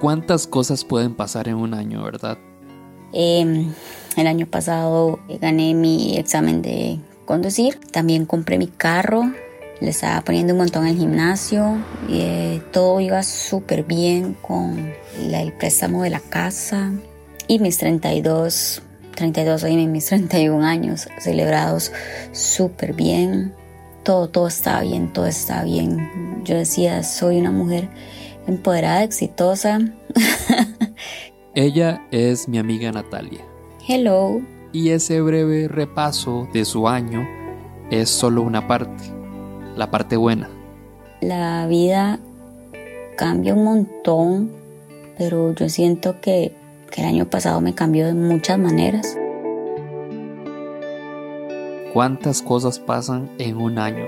¿Cuántas cosas pueden pasar en un año, verdad? Em, el año pasado gané mi examen de conducir. También compré mi carro. Le estaba poniendo un montón al gimnasio. Y, eh, todo iba súper bien con el préstamo de la casa. Y mis 32, 32, oye, mis 31 años celebrados súper bien. Todo, todo está bien, todo está bien. Yo decía, soy una mujer empoderada, exitosa. Ella es mi amiga Natalia. Hello. Y ese breve repaso de su año es solo una parte, la parte buena. La vida cambia un montón, pero yo siento que, que el año pasado me cambió de muchas maneras. ¿Cuántas cosas pasan en un año?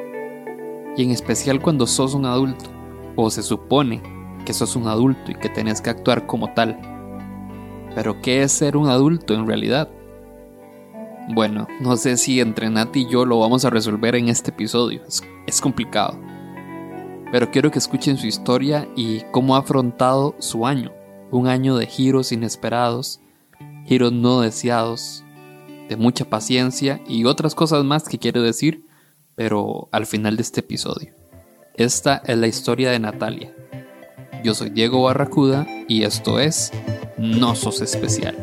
Y en especial cuando sos un adulto, o se supone que sos un adulto y que tenés que actuar como tal. Pero ¿qué es ser un adulto en realidad? Bueno, no sé si entre Nat y yo lo vamos a resolver en este episodio, es, complicado. Pero quiero que escuchen su historia y cómo ha afrontado su año, un año de giros inesperados, giros no deseados, de mucha paciencia y otras cosas más que quiero decir, pero al final de este episodio. Esta es la historia de Natalia, yo soy Diego Barracuda y esto es No Sos Especial.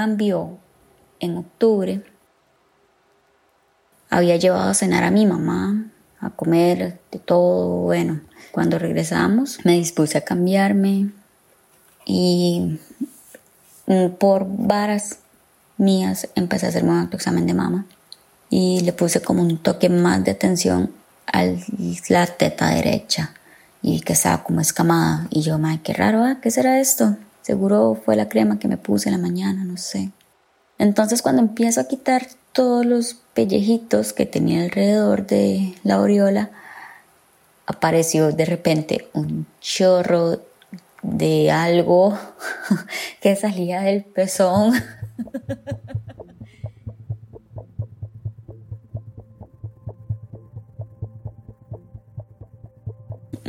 Todo cambió en octubre. Había llevado a cenar a mi mamá, a comer, de todo. Bueno, cuando regresamos me dispuse a cambiarme y por varas mías empecé a hacerme un autoexamen de mama y le puse como un toque más de atención a la teta derecha y que estaba como escamada y yo, madre, qué raro, ¿ah? ¿qué será esto? Seguro fue la crema que me puse en la mañana, no sé. Entonces cuando empiezo a quitar todos los pellejitos que tenía alrededor de la aureola, apareció de repente un chorro de algo que salía del pezón.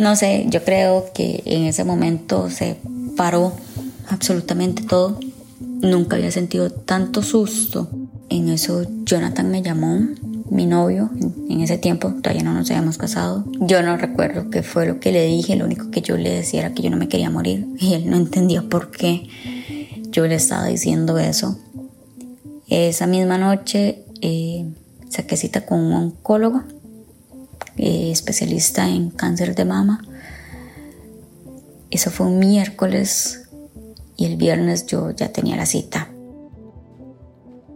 No sé, yo creo que en ese momento se paró absolutamente todo. Nunca había sentido tanto susto. En eso Jonathan me llamó, mi novio, en ese tiempo todavía no nos habíamos casado. Yo no recuerdo qué fue lo que le dije, lo único que yo le decía era que yo no me quería morir y él no entendía por qué yo le estaba diciendo eso. Esa misma noche eh, saqué cita con un oncólogo, eh, especialista en cáncer de mama. Eso fue un miércoles y el viernes yo ya tenía la cita.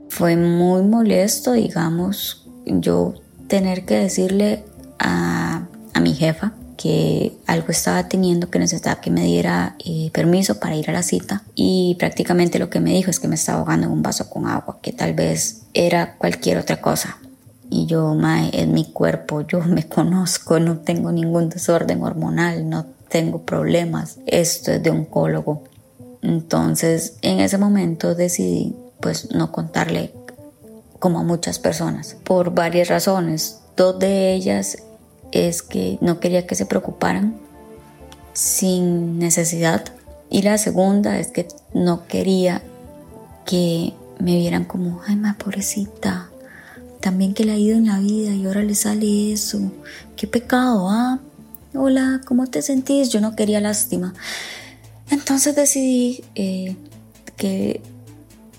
Fue muy molesto, digamos, yo tener que decirle a, mi jefa que algo estaba teniendo que necesitaba que me diera eh, permiso para ir a la cita y prácticamente lo que me dijo es que me estaba ahogando en un vaso con agua, que tal vez era cualquier otra cosa. Y yo, mae, es mi cuerpo, yo me conozco, no tengo ningún desorden hormonal, no tengo problemas, esto es de oncólogo. Entonces, en ese momento decidí pues no contarle como a muchas personas por varias razones. Dos de ellas es que no quería que se preocuparan sin necesidad y la segunda es que no quería que me vieran como, ay, ma pobrecita, también que le ha ido en la vida y ahora le sale eso, qué pecado, ah, hola, ¿cómo te sentís? Yo no quería lástima. Entonces decidí eh, que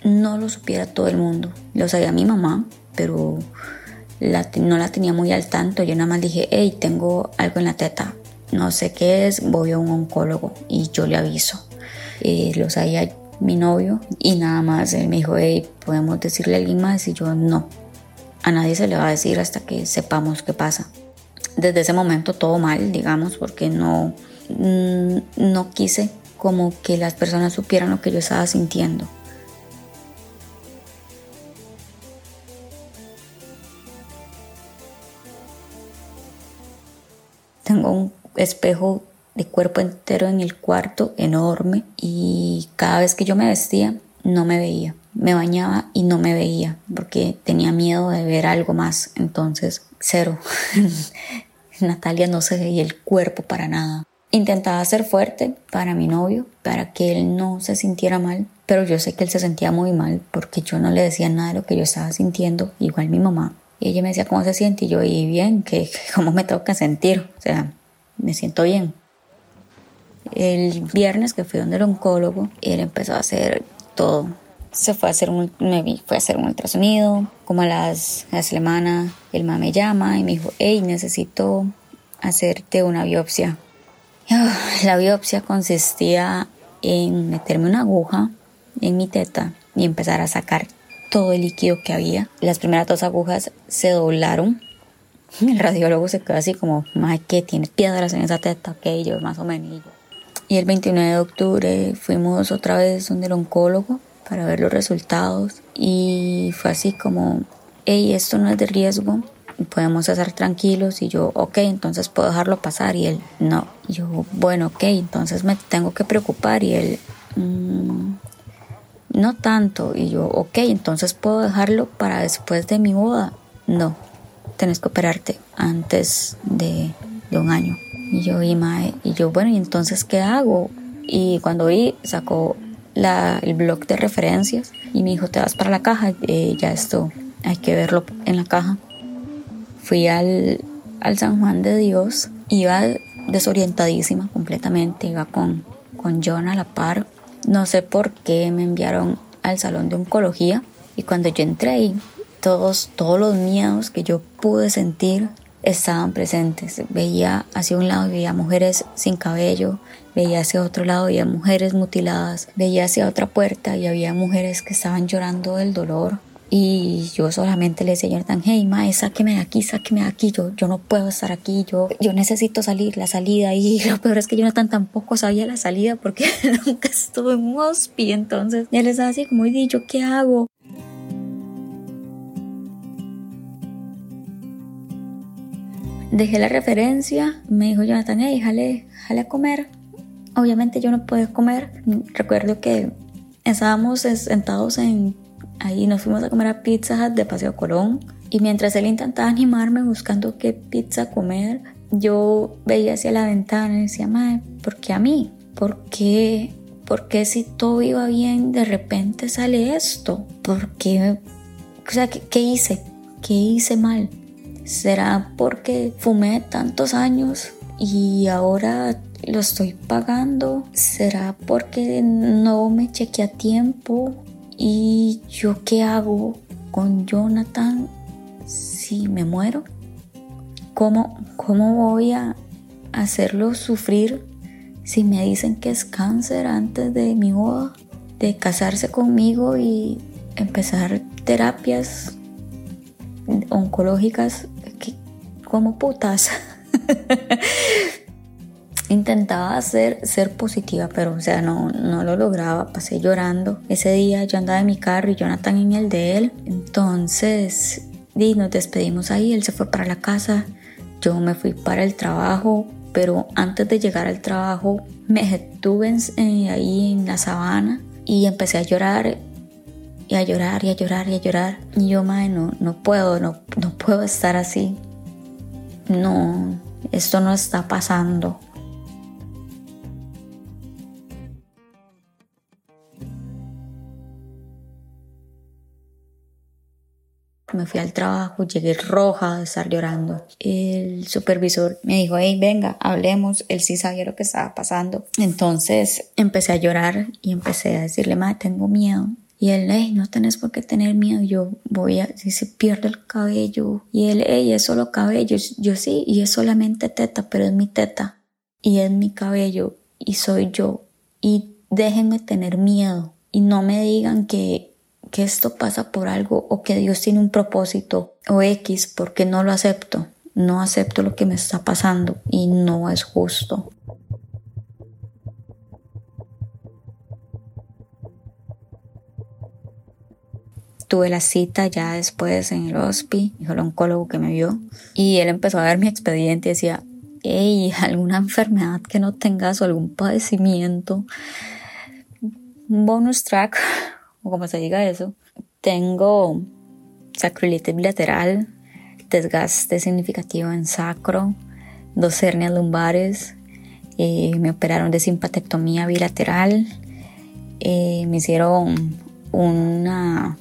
no lo supiera todo el mundo. Lo sabía mi mamá, pero no la tenía muy al tanto. Yo nada más dije, hey, tengo algo en la teta. No sé qué es, voy a un oncólogo y yo le aviso. Y lo sabía mi novio y nada más él me dijo, hey, ¿podemos decirle a alguien más? Y yo, no, a nadie se le va a decir hasta que sepamos qué pasa. Desde ese momento todo mal, digamos, porque no, mm, no quise como que las personas supieran lo que yo estaba sintiendo. Tengo un espejo de cuerpo entero en el cuarto enorme y cada vez que yo me vestía no me veía. Me bañaba y no me veía porque tenía miedo de ver algo más. Entonces, cero. Natalia no se veía el cuerpo para nada. Intentaba ser fuerte para mi novio, para que él no se sintiera mal, pero yo sé que él se sentía muy mal porque yo no le decía nada de lo que yo estaba sintiendo, igual mi mamá. Y ella me decía cómo se siente y yo, y bien, que cómo me que sentir, o sea, me siento bien. El viernes que fui donde el oncólogo, él empezó a hacer todo. Se fue a hacer un, fue a hacer un ultrasonido, como a las, a la el mamá me llama y me dijo, hey, necesito hacerte una biopsia. La biopsia consistía en meterme una aguja en mi teta y empezar a sacar todo el líquido que había. Las primeras dos agujas se doblaron. El radiólogo se quedó así como, más que tienes piedras en esa teta, ok, yo más o menos. Y el 29 de octubre fuimos otra vez donde el oncólogo para ver los resultados y fue así como, hey, esto no es de riesgo, podemos estar tranquilos y yo, ok, entonces puedo dejarlo pasar. Y él, no, yo, bueno, ok, entonces me tengo que preocupar. Y él, mm, no tanto. Y yo, ok, entonces puedo dejarlo para después de mi boda, no, tenés que operarte antes de, un año. Y yo, y, mae, y yo, bueno, ¿y entonces qué hago? Y cuando vi, sacó la, el blog de referencias y me dijo, te vas para la caja, eh, ya esto hay que verlo en la caja fui al, al San Juan de Dios, iba desorientadísima completamente, iba con, con John a la par. No sé por qué me enviaron al salón de oncología y cuando yo entré ahí, todos, todos los miedos que yo pude sentir estaban presentes. Veía hacia un lado, veía mujeres sin cabello, veía hacia otro lado, veía mujeres mutiladas, veía hacia otra puerta y había mujeres que estaban llorando del dolor. Y yo solamente le decía a Jonathan, hey, mae, sáqueme de aquí, sáqueme de aquí, yo, yo no puedo estar aquí, yo, yo necesito salir, la salida. Y lo peor es que Jonathan tampoco sabía la salida porque nunca estuvo en un hospi. Entonces, él estaba así como, y yo, ¿qué hago? Dejé la referencia, me dijo Jonathan, hey, jale, jale a comer. Obviamente yo no puedo comer. Recuerdo que estábamos sentados en Ahí nos fuimos a comer a Pizza de Paseo Colón y mientras él intentaba animarme buscando qué pizza comer, yo veía hacia la ventana y decía, madre, ¿por qué a mí? ¿Por qué? ¿Por qué si todo iba bien de repente sale esto? ¿Por qué? O sea, ¿qué, qué hice? ¿Qué hice mal? ¿Será porque fumé tantos años y ahora lo estoy pagando? ¿Será porque no me chequeé a tiempo? ¿Y yo qué hago con Jonathan si me muero? ¿Cómo, cómo voy a hacerlo sufrir si me dicen que es cáncer antes de mi boda? De casarse conmigo y empezar terapias oncológicas como putas. Intentaba hacer, ser positiva, pero o sea, no, no lo lograba. Pasé llorando. Ese día yo andaba en mi carro y Jonathan en el de él. Entonces, y nos despedimos ahí. Él se fue para la casa. Yo me fui para el trabajo. Pero antes de llegar al trabajo, me detuve ahí en la sabana y empecé a llorar y a llorar y a llorar y a llorar. Y yo, madre, no, no puedo, no, no puedo estar así. No, esto no está pasando. Me fui al trabajo, llegué roja de estar llorando. El supervisor me dijo, hey, venga, hablemos. Él sí sabía lo que estaba pasando. Entonces empecé a llorar y empecé a decirle, madre, tengo miedo. Y él, hey, no tenés por qué tener miedo. Yo voy a, si se pierde el cabello. Y él, hey, es solo cabello. Yo sí, y es solamente teta, pero es mi teta. Y es mi cabello. Y soy yo. Y déjenme tener miedo. Y no me digan que, que esto pasa por algo o que Dios tiene un propósito o X porque no lo acepto. No acepto lo que me está pasando y no es justo. tuve la cita ya después en el hospi, dijo el oncólogo que me vio, y él empezó a ver mi expediente y decía, hey, alguna enfermedad que no tengas o algún padecimiento, bonus track, o como se diga eso, tengo sacroilitis bilateral, desgaste significativo en sacro, dos hernias lumbares, eh, me operaron de simpatectomía bilateral, eh, me hicieron una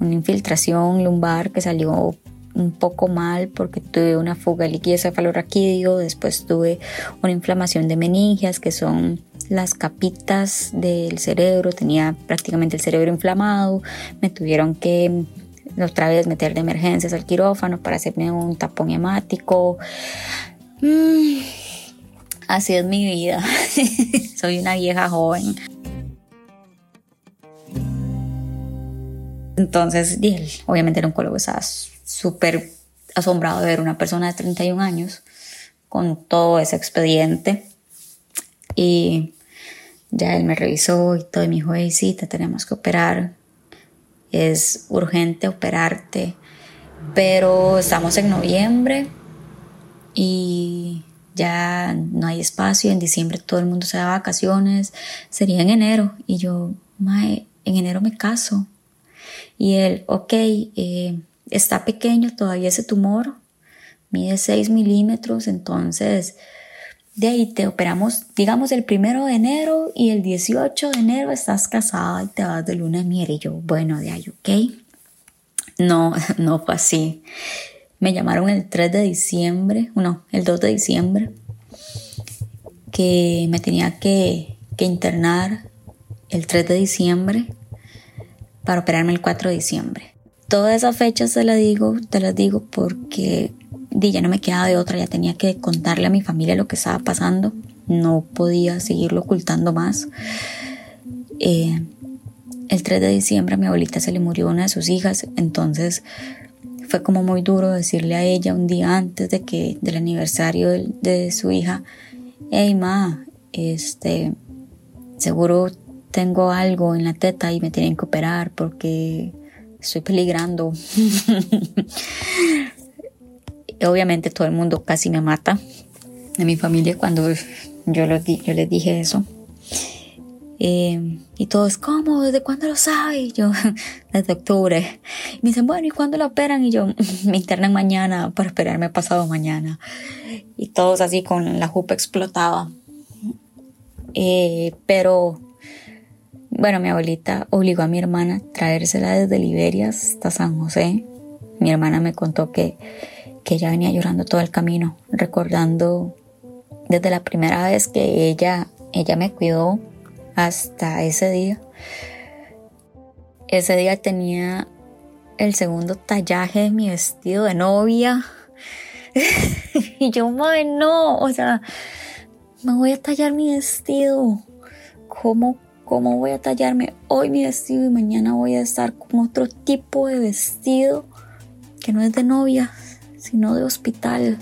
una infiltración lumbar que salió un poco mal porque tuve una fuga de líquido cefalorraquídeo, después tuve una inflamación de meningias que son las capitas del cerebro, tenía prácticamente el cerebro inflamado, me tuvieron que otra vez meter de emergencias al quirófano para hacerme un tapón hemático. Mm, así es mi vida, soy una vieja joven. Entonces, obviamente el oncólogo estaba súper asombrado de ver una persona de 31 años con todo ese expediente. Y ya él me revisó y todo y me dijo, hey, sí, te tenemos que operar. Es urgente operarte. Pero estamos en noviembre y ya no hay espacio. En diciembre todo el mundo se da vacaciones. Sería en enero. Y yo, mae, en enero me caso. Y él, ok, eh, está pequeño todavía ese tumor, mide 6 milímetros, entonces de ahí te operamos, digamos, el primero de enero y el 18 de enero estás casada y te vas de luna de miel. Y yo, bueno, de ahí, ok. No, no fue así. Me llamaron el 3 de diciembre, no, el 2 de diciembre, que me tenía que, que internar el 3 de diciembre para operarme el 4 de diciembre. Todas esas fechas te las digo, te las digo porque ya no me quedaba de otra, ya tenía que contarle a mi familia lo que estaba pasando, no podía seguirlo ocultando más. Eh, el 3 de diciembre a mi abuelita se le murió una de sus hijas, entonces fue como muy duro decirle a ella un día antes de que del aniversario de, de su hija, hey ma, este, seguro tengo algo en la teta y me tienen que operar porque estoy peligrando. Obviamente todo el mundo casi me mata. En mi familia cuando yo, yo les dije eso. Eh, y todos, ¿cómo? ¿Desde cuándo lo sabe? yo, desde octubre. Y me dicen, bueno, ¿y cuándo lo operan? Y yo, me internan mañana para esperarme pasado mañana. Y todos así con la jupa explotada. Eh, pero bueno, mi abuelita obligó a mi hermana a traérsela desde Liberia hasta San José. Mi hermana me contó que, que ella venía llorando todo el camino, recordando desde la primera vez que ella, ella me cuidó hasta ese día. Ese día tenía el segundo tallaje de mi vestido de novia. y yo, madre, no, o sea, me voy a tallar mi vestido. ¿Cómo cómo voy a tallarme hoy mi vestido y mañana voy a estar con otro tipo de vestido que no es de novia, sino de hospital.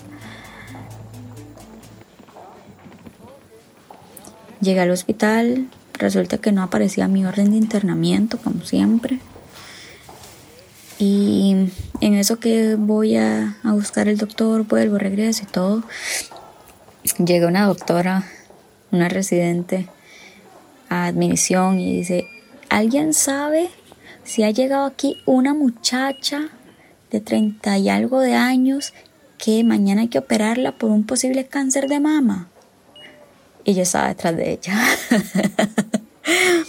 Llegué al hospital, resulta que no aparecía mi orden de internamiento, como siempre. Y en eso que voy a, a buscar el doctor, vuelvo, regreso y todo, llega una doctora, una residente, admisión y dice, ¿alguien sabe si ha llegado aquí una muchacha de 30 y algo de años que mañana hay que operarla por un posible cáncer de mama? Y yo estaba detrás de ella.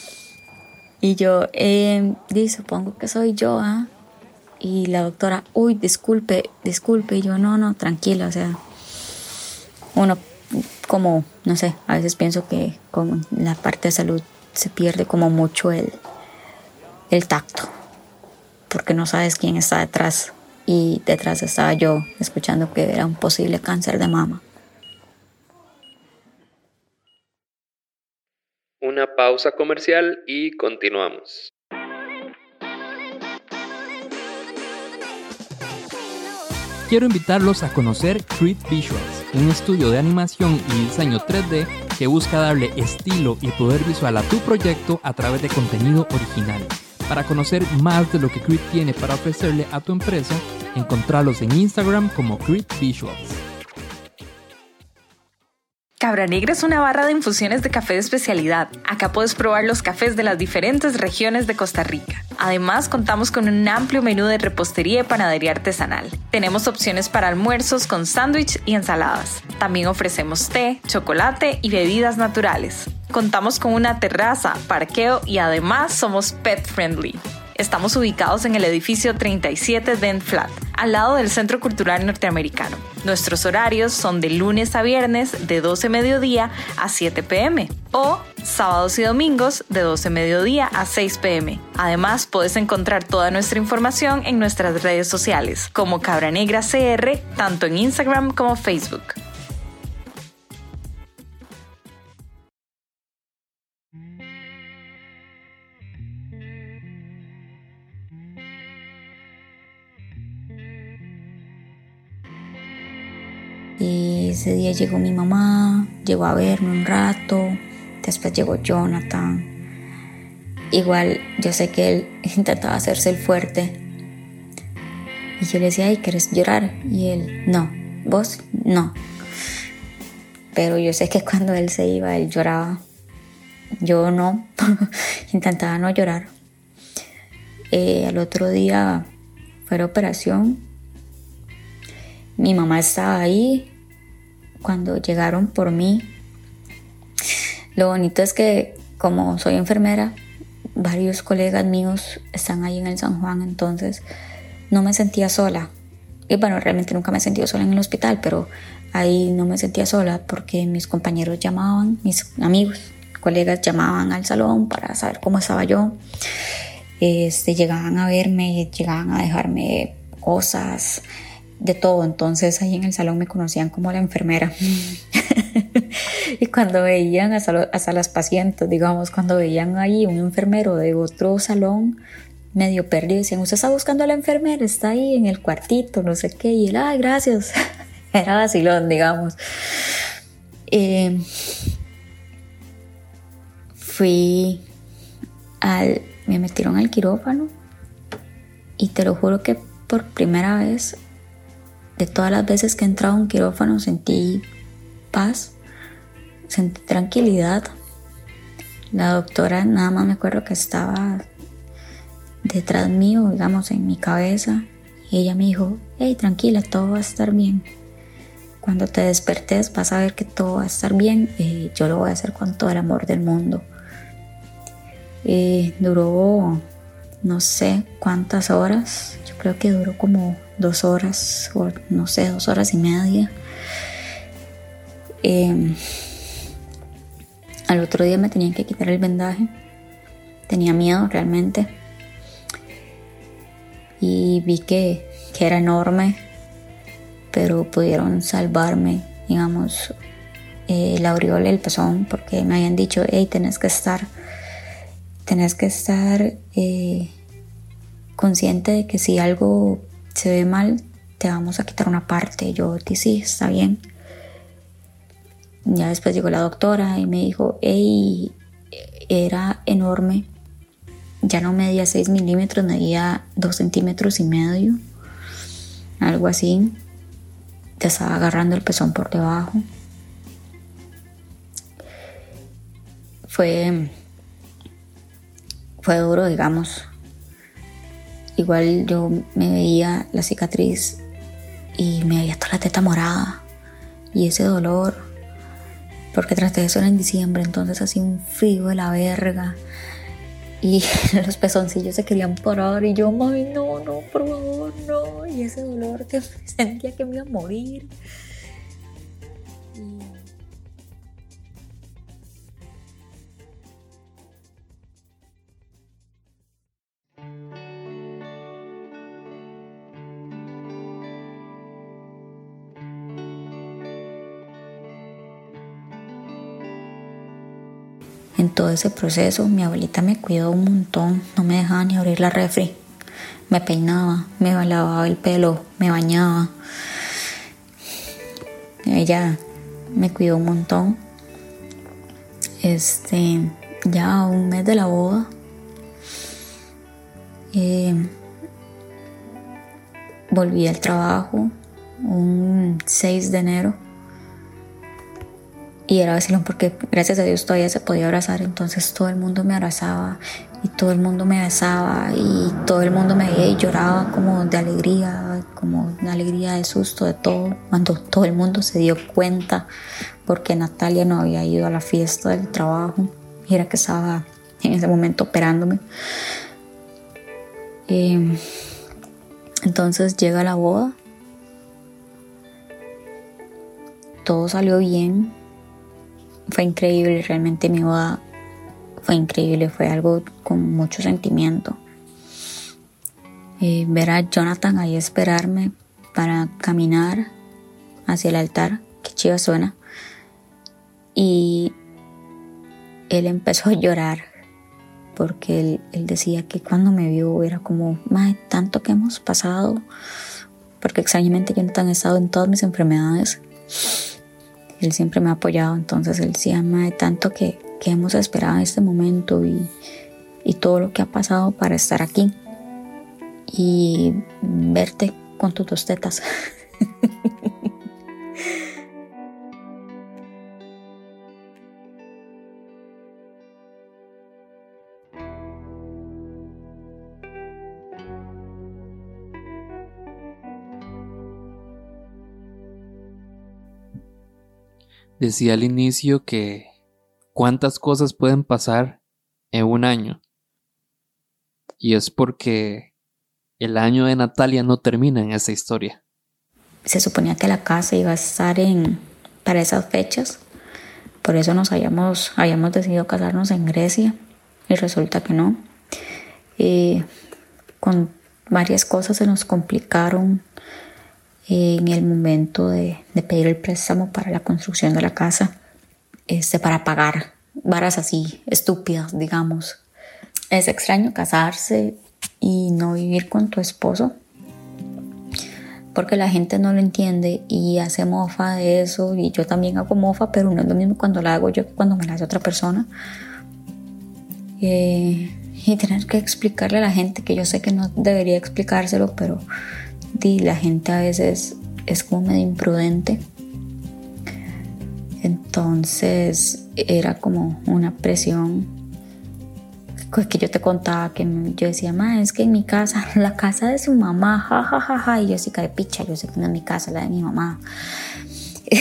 y yo, eh, supongo que soy yo, ¿ah? Y la doctora, uy, disculpe, disculpe. Y yo, no, no, tranquila, o sea, uno como, no sé, a veces pienso que con la parte de salud se pierde como mucho el, el tacto, porque no sabes quién está detrás. Y detrás estaba yo, escuchando que era un posible cáncer de mama. Una pausa comercial y continuamos. quiero invitarlos a conocer Creed Visuals, un estudio de animación y diseño 3D que busca darle estilo y poder visual a tu proyecto a través de contenido original. Para conocer más de lo que Creed tiene para ofrecerle a tu empresa, encontrarlos en Instagram como Creed Visuals. Cabra Negra es una barra de infusiones de café de especialidad. Acá puedes probar los cafés de las diferentes regiones de Costa Rica. Además, contamos con un amplio menú de repostería y panadería artesanal. Tenemos opciones para almuerzos con sándwich y ensaladas. También ofrecemos té, chocolate y bebidas naturales. Contamos con una terraza, parqueo y además somos pet friendly. Estamos ubicados en el edificio 37 Dent Flat, al lado del Centro Cultural Norteamericano. Nuestros horarios son de lunes a viernes de 12 mediodía a 7 pm o sábados y domingos de 12 mediodía a 6 pm. Además, puedes encontrar toda nuestra información en nuestras redes sociales como Cabra Negra CR, tanto en Instagram como Facebook. Y ese día llegó mi mamá, llegó a verme un rato, después llegó Jonathan. Igual yo sé que él intentaba hacerse el fuerte. Y yo le decía, ay, ¿quieres llorar? Y él, no, vos, no. Pero yo sé que cuando él se iba, él lloraba. Yo no, intentaba no llorar. Eh, al otro día fue la operación. Mi mamá estaba ahí, cuando llegaron por mí. Lo bonito es que como soy enfermera, varios colegas míos están ahí en el San Juan, entonces no me sentía sola. Y bueno, realmente nunca me he sentido sola en el hospital, pero ahí no me sentía sola porque mis compañeros llamaban, mis amigos, colegas llamaban al salón para saber cómo estaba yo. Este, llegaban a verme, llegaban a dejarme cosas, de todo. Entonces ahí en el salón me conocían como la enfermera. y cuando veían hasta, las pacientes, digamos, cuando veían ahí un enfermero de otro salón medio perdido, decían, usted está buscando a la enfermera, está ahí en el cuartito, no sé qué. Y él, ay, gracias. Era vacilón, digamos. Eh, fui al, me metieron al quirófano y te lo juro que por primera vez de todas las veces que he entrado a un quirófano sentí paz, sentí tranquilidad. La doctora nada más me acuerdo que estaba detrás mío, digamos, en mi cabeza. Y ella me dijo, hey, tranquila, todo va a estar bien. Cuando te despertes vas a ver que todo va a estar bien. y yo lo voy a hacer con todo el amor del mundo. Y duró no sé cuántas horas. Yo creo que duró como dos horas o no sé, dos horas y media. Em, al otro día me tenían que quitar el vendaje. Tenía miedo realmente. Y vi que, que era enorme, pero pudieron salvarme, digamos, eh, la aureola el pezón, porque me habían dicho, hey, tenés que estar, tenés que estar eh, consciente de que si algo se ve mal, te vamos a quitar una parte. Yo dije, sí, está bien. Ya después llegó la doctora y me dijo, hey, era enorme. Ya no medía 6 milímetros, medía 2 centímetros y medio. Algo así. Te estaba agarrando el pezón por debajo. Fue, fue duro, digamos. Igual yo me veía la cicatriz y me veía toda la teta morada y ese dolor, porque tras de eso en diciembre, entonces hacía un frío de la verga y los pezoncillos se querían parar y yo, mami, no, no, por favor, no, y ese dolor que sentía que me iba a morir. En todo ese proceso mi abuelita me cuidó un montón, no me dejaba ni abrir la refri. Me peinaba, me lavaba el pelo, me bañaba. Ella me cuidó un montón. Este, ya un mes de la boda. Eh, volví al trabajo un 6 de enero y era vacilón porque gracias a Dios todavía se podía abrazar, entonces todo el mundo me abrazaba y todo el mundo me besaba y todo el mundo me veía y lloraba como de alegría, como de alegría, de susto, de todo, cuando todo el mundo se dio cuenta porque Natalia no había ido a la fiesta del trabajo y era que estaba en ese momento operándome. Eh, entonces llega la boda, todo salió bien, fue increíble, realmente mi boda fue increíble, fue algo con mucho sentimiento. Eh, ver a Jonathan ahí esperarme para caminar hacia el altar, que chiva suena, y él empezó a llorar porque él, decía que cuando me vio era como, más tanto que hemos pasado, porque extrañamente Jonathan ha estado en todas mis enfermedades él siempre me ha apoyado, entonces él se ama de tanto que, que hemos esperado este momento y, y todo lo que ha pasado para estar aquí y verte con tus dos tetas. Decía al inicio que cuántas cosas pueden pasar en un año. Y es porque el año de Natalia no termina en esa historia. Se suponía que la casa iba a estar en para esas fechas. Por eso nos habíamos, habíamos decidido casarnos en Grecia y resulta que no. Y con varias cosas se nos complicaron en el momento de, pedir el préstamo para la construcción de la casa, este, para pagar varas así estúpidas, digamos. Es extraño casarse y no vivir con tu esposo porque la gente no lo entiende y hace mofa de eso y yo también hago mofa, pero no es lo mismo cuando la hago yo que cuando me la hace otra persona. Eh, y tener que explicarle a la gente que yo sé que no debería explicárselo, pero y la gente a veces es como medio imprudente. Entonces era como una presión que yo te contaba que yo decía, ma, es que en mi casa, la casa de su mamá, jajajaja, ja, ja, y yo sí de picha, yo sé que no es mi casa, la de mi mamá.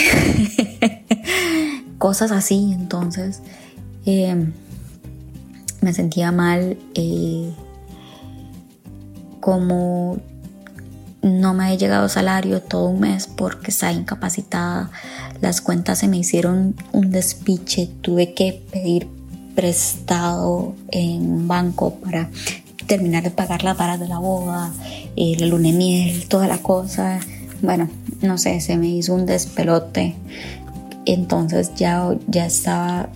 Cosas así, entonces em, me sentía mal eh, como no me ha llegado salario todo un mes porque estaba incapacitada. Las cuentas se me hicieron un despiche. Tuve que pedir prestado en un banco para terminar de pagar las varas de la boda, el luna de miel, toda la cosa. Bueno, no sé, se me hizo un despelote. Entonces ya, ya estaba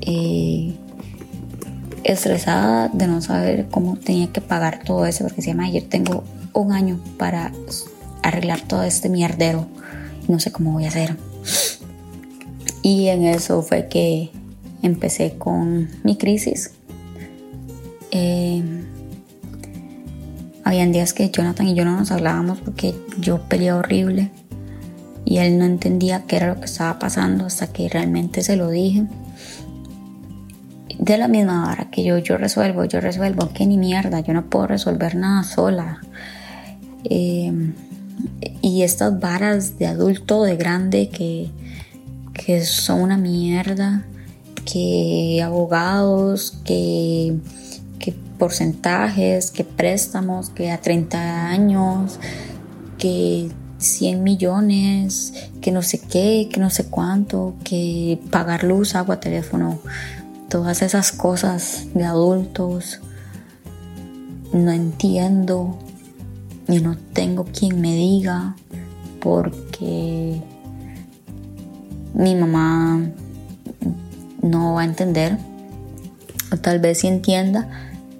eh, estresada de no saber cómo tenía que pagar todo eso porque llama ayer tengo un año para arreglar todo este mierdero. No sé cómo voy a hacer. Y en eso fue que empecé con mi crisis. Eh, habían días que Jonathan y yo no nos hablábamos porque yo peleaba horrible y él no entendía qué era lo que estaba pasando hasta que realmente se lo dije. De la misma hora que yo, yo resuelvo, yo resuelvo, que ni mierda, yo no puedo resolver nada sola. Em, y estas varas de adulto, de grande, que, que son una mierda, que abogados, que, que porcentajes, que préstamos, que a 30 años, que 100 millones, que no sé qué, que no sé cuánto, que pagar luz, agua, teléfono, todas esas cosas de adultos. No entiendo y no tengo quien me diga porque mi mamá no va a entender o tal vez sí entienda,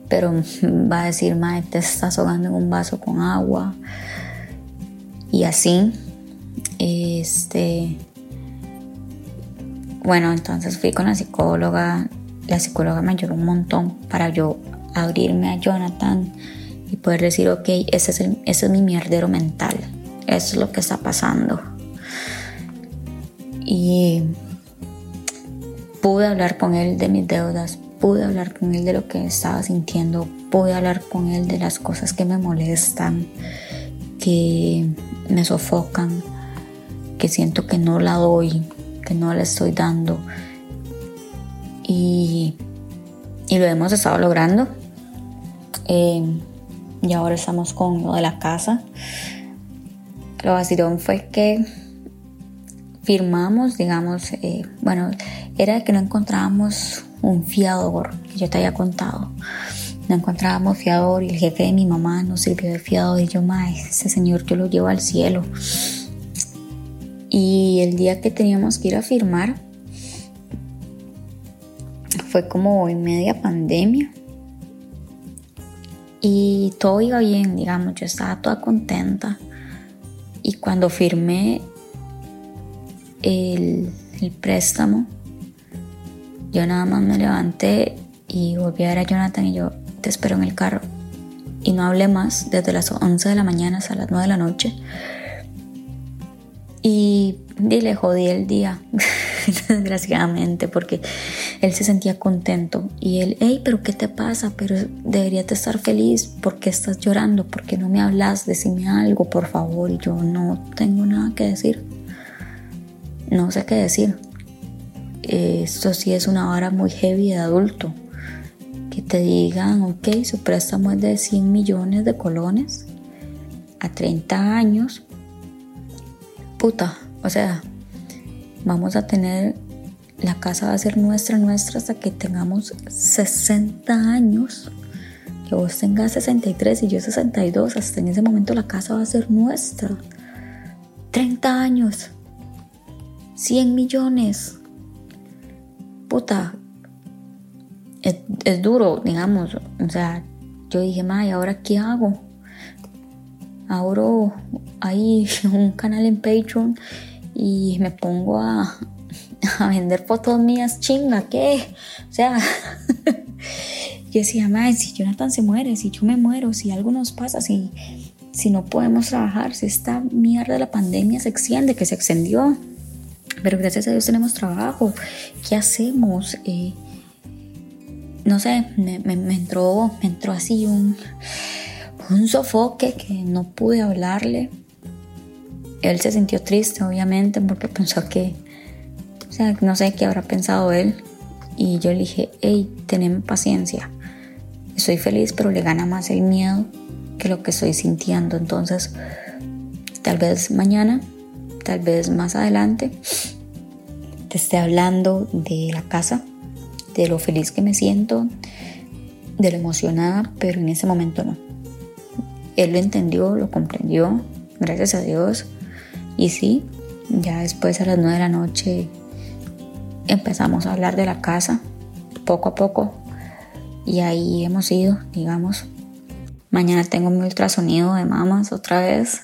pero va a decir, mae, te estás ahogando en un vaso con agua. Y así, este, bueno, entonces fui con la psicóloga, la psicóloga me ayudó un montón para yo abrirme a Jonathan poder decir, ok, ese es, ese es mi mierdero mental, eso es lo que está pasando. Y pude hablar con él de mis deudas, pude hablar con él de lo que estaba sintiendo, pude hablar con él de las cosas que me molestan, que me sofocan, que siento que no la doy, que no la estoy dando. Y, y lo hemos estado logrando. Eh, y ahora estamos con lo de la casa. Lo vacilón fue que firmamos, digamos, eh, bueno, era que no encontrábamos un fiador, que yo te había contado. No encontrábamos fiador y el jefe de mi mamá nos sirvió de fiador y yo, ma, ese señor yo lo llevo al cielo. Y el día que teníamos que ir a firmar fue como en media pandemia. Y todo iba bien, digamos, yo estaba toda contenta. Y cuando firmé el, el préstamo, yo nada más me levanté y volví a ver a Jonathan y yo te espero en el carro. Y no hablé más desde las 11 de la mañana hasta las 9 de la noche. Y, le jodí el día, desgraciadamente, porque él se sentía contento. Y él, hey, pero ¿qué te pasa? Pero deberías de estar feliz. ¿Por qué estás llorando? ¿Por qué no me hablas? Decime algo, por favor. Yo no tengo nada que decir. No sé qué decir esto sí es una vara muy heavy de adulto. Que te digan, ok, su préstamo es de 100 millones de colones a 30 años. Puta, o sea, vamos a tener, la casa va a ser nuestra, nuestra hasta que tengamos 60 años. Que vos tengas 63 y yo 62, hasta en ese momento la casa va a ser nuestra. 30 años. 100 millones puta, es, duro, digamos. O sea, yo dije, ma, ¿y ahora qué hago? Abro ahí un canal en Patreon y me pongo a, a vender fotos mías chinga, ¿qué? O sea, yo decía, ma, si Jonathan se muere, si yo me muero, si algo nos pasa, si, si no podemos trabajar, si esta mierda de la pandemia se extiende, que se extendió, pero gracias a Dios tenemos trabajo. ¿Qué hacemos? Eh, no sé, me, entró, me entró así un, un sofoque que no pude hablarle. Él se sintió triste, obviamente, porque pensó que, o sea, no sé qué habrá pensado él. Y yo le dije, hey, teneme paciencia. Estoy feliz, pero le gana más el miedo que lo que estoy sintiendo. Entonces, tal vez mañana tal vez más adelante te esté hablando de la casa, de lo feliz que me siento, de lo emocionada, pero en ese momento no. Él lo entendió, lo comprendió, gracias a Dios. Y sí, ya después a las 9 de la noche empezamos a hablar de la casa, poco a poco. Y ahí hemos ido, digamos. Mañana tengo mi ultrasonido de mamas otra vez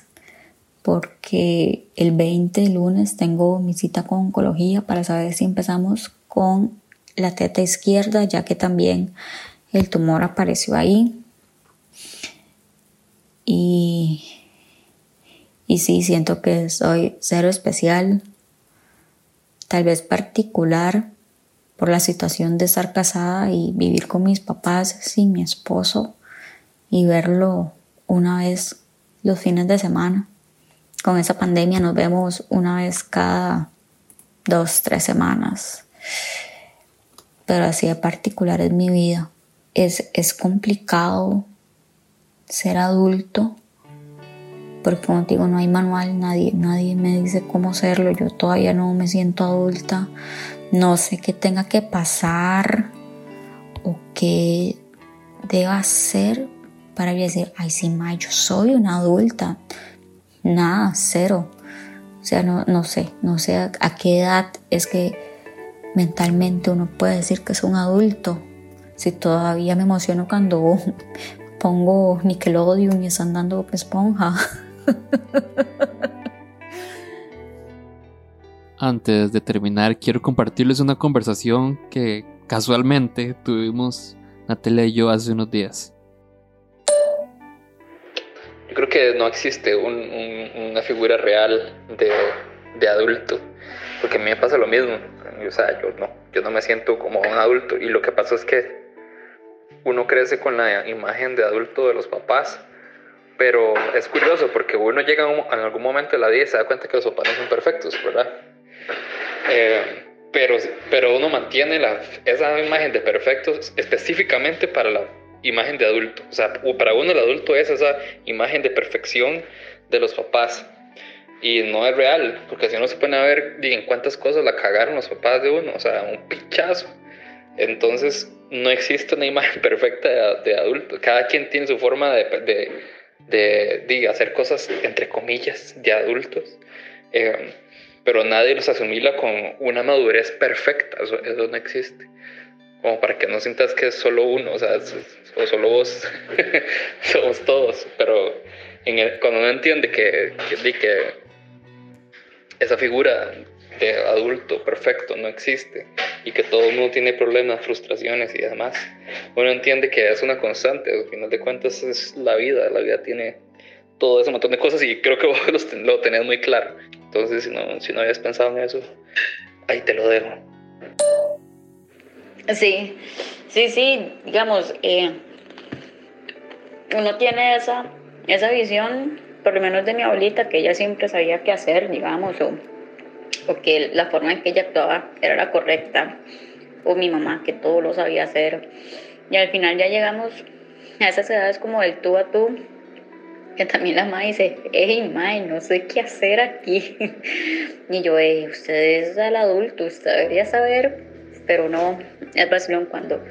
porque el 20 lunes tengo mi cita con oncología para saber si empezamos con la teta izquierda, ya que también el tumor apareció ahí. Y, y sí, siento que soy cero especial, tal vez particular por la situación de estar casada y vivir con mis papás sin mi esposo y verlo una vez los fines de semana con esa pandemia nos vemos una vez cada dos, tres semanas. Pero así de particular es mi vida. Es, es complicado ser adulto. Porque como digo, no hay manual, nadie, nadie me dice cómo serlo. Yo todavía no me siento adulta. No sé qué tenga que pasar o qué deba hacer para decir, ay, sí, ma, yo soy una adulta nada, cero. O sea, no, no sé, no sé a, qué edad es que mentalmente uno puede decir que es un adulto. si todavía me emociono cuando pongo Nickelodeon y están dando esponja. Antes de terminar, quiero compartirles una conversación que casualmente tuvimos Natalia y yo hace unos días. Yo creo que no existe una figura real de, adulto, porque a mí me pasa lo mismo. O sea, yo no, yo no me siento como un adulto y lo que pasa es que uno crece con la imagen de adulto de los papás, pero es curioso porque uno llega en algún momento de la vida y se da cuenta que los papás no son perfectos, ¿verdad? Eh, pero, pero uno mantiene la, esa imagen de perfecto específicamente para la imagen de adulto. O sea, para uno el adulto es esa imagen de perfección de los papás. Y no es real, porque si uno se pone a ver en cuántas cosas la cagaron los papás de uno, o sea, un pichazo. Entonces, no existe una imagen perfecta de, adulto. Cada quien tiene su forma de, de, de, hacer cosas, entre comillas, de adultos. Eh, pero nadie los asimila con una madurez perfecta, eso, no existe. Como para que no sientas que es solo uno, o sea, o solo vos, somos todos, pero en cuando uno entiende que, que, que esa figura adulto perfecto no existe y que todo el mundo tiene problemas, frustraciones y demás, uno entiende que es una constante, al final de cuentas es la vida, la vida tiene todo ese montón de cosas y creo que vos lo tenés muy claro. Entonces, si no, si no habías pensado en eso, ahí te lo dejo. Sí, sí, sí, digamos, eh, uno tiene esa, esa visión, por lo menos de mi abuelita, que ella siempre sabía qué hacer, digamos, o, o que la forma en que ella actuaba era la correcta, o mi mamá, que todo lo sabía hacer. Y al final ya llegamos a esas edades como del tú a tú, que también la mamá dice, hey, mae, no sé qué hacer aquí. y yo, hey, usted es el adulto, usted debería saber, pero no, es vacilón cuando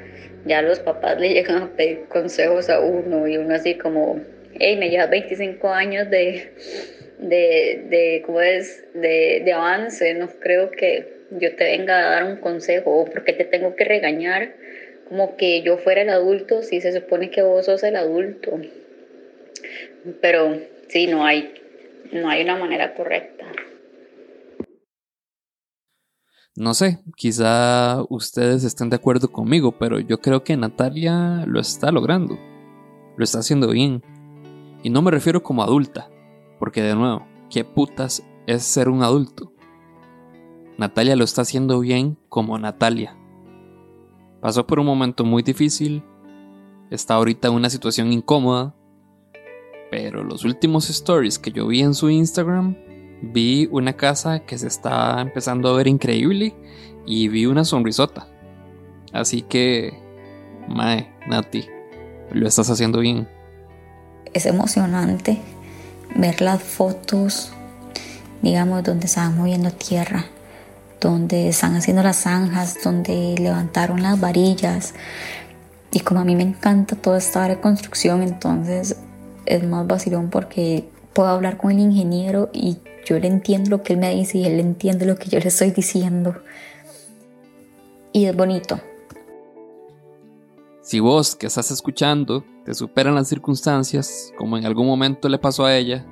ya los papás le llegan a pedir consejos a uno y uno así como, hey, me llevas 25 años de, de, de ¿cómo es? De, de avance, no creo que yo te venga a dar un consejo o porque te tengo que regañar como que yo fuera el adulto si se supone que vos sos el adulto. Pero sí, no hay, no hay una manera correcta. No sé, quizá ustedes estén de acuerdo conmigo, pero yo creo que Natalia lo está logrando. Lo está haciendo bien. Y no me refiero como adulta, porque de nuevo, ¿qué putas es ser un adulto? Natalia lo está haciendo bien como Natalia. Pasó por un momento muy difícil, está ahorita en una situación incómoda, pero los últimos stories que yo vi en su Instagram, vi una casa que se está empezando a ver increíble y vi una sonrisota. Así que, Mae, Nati, lo estás haciendo bien. Es emocionante ver las fotos, digamos, donde estaban moviendo tierra, donde están haciendo las zanjas, donde levantaron las varillas. Y como a mí me encanta toda esta reconstrucción, entonces es más vacilón porque puedo hablar con el ingeniero y yo le entiendo lo que él me dice y él entiende lo que yo le estoy diciendo. Y es bonito. Si vos que estás escuchando te superan las circunstancias, como en algún momento le pasó a ella,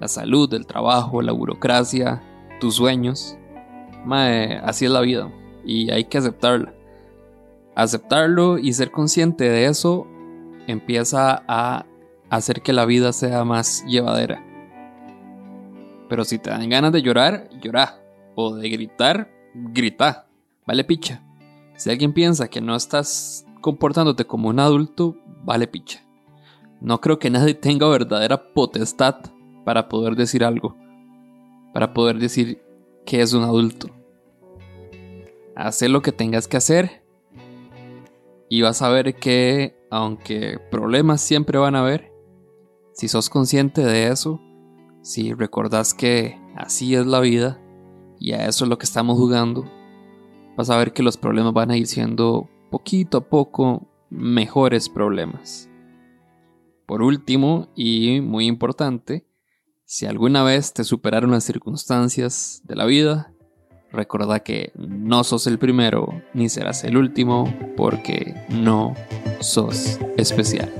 la salud, el trabajo, la burocracia, tus sueños, así es la vida y hay que aceptarla. Aceptarlo y ser consciente de eso empieza a hacer que la vida sea más llevadera. Pero si te dan ganas de llorar, llora. O de gritar, grita. Vale picha. Si alguien piensa que no estás comportándote como un adulto, vale picha. No creo que nadie tenga verdadera potestad para poder decir algo. Para poder decir que es un adulto. Haz lo que tengas que hacer. Y vas a ver que, aunque problemas siempre van a haber, si sos consciente de eso, si recordás que así es la vida y a eso es lo que estamos jugando, vas a ver que los problemas van a ir siendo poquito a poco mejores problemas. Por último, y muy importante, si alguna vez te superaron las circunstancias de la vida, Recordá que no sos el primero ni serás el último porque no sos especial.